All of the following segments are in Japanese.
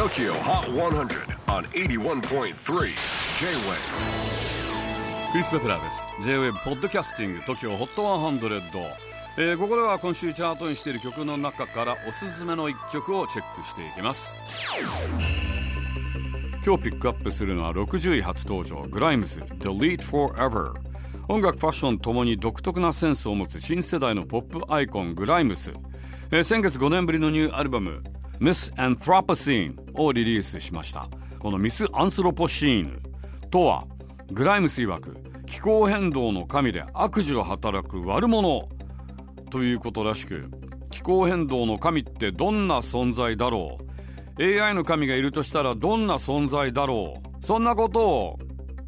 TOKYO HOT 100 on 81.3 J-WAVE クリス・ベプラーです。J-WAVE ポッドキャスティング TOKYO HOT 100、えー、ここでは今週チャートにしている曲の中からおすすめの一曲をチェックしていきます。今日ピックアップするのは60位初登場グライムズ Delete Forever 音楽ファッションともに独特なセンスを持つ新世代のポップアイコングライムス、えー、先月5年ぶりのニューアルバム Miss Anthropocene をリリースしました。このミス・アンスロポシーヌとはグライムス曰く気候変動の神で悪事を働く悪者ということらしく気候変動の神ってどんな存在だろう？AI の神がいるとしたらどんな存在だろう？そんなことを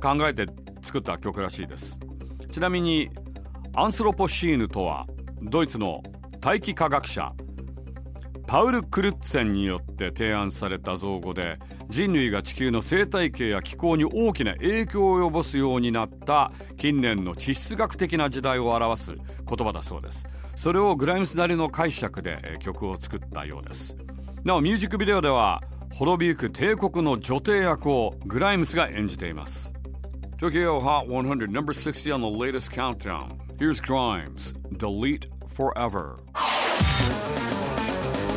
考えて作った曲らしいです。ちなみにアンスロポシーヌとはドイツの大気科学者パウル・クルッツェンによって提案された造語で人類が地球の生態系や気候に大きな影響を及ぼすようになった近年の地質学的な時代を表す言葉だそうです。それをグライムスなりの解釈で曲を作ったようです。なおミュージックビデオでは滅びゆく帝国の女帝役をグライムスが演じています。Tokyo Hot 100 number 60 on the latest countdown. Here's Grimes Delete Forever.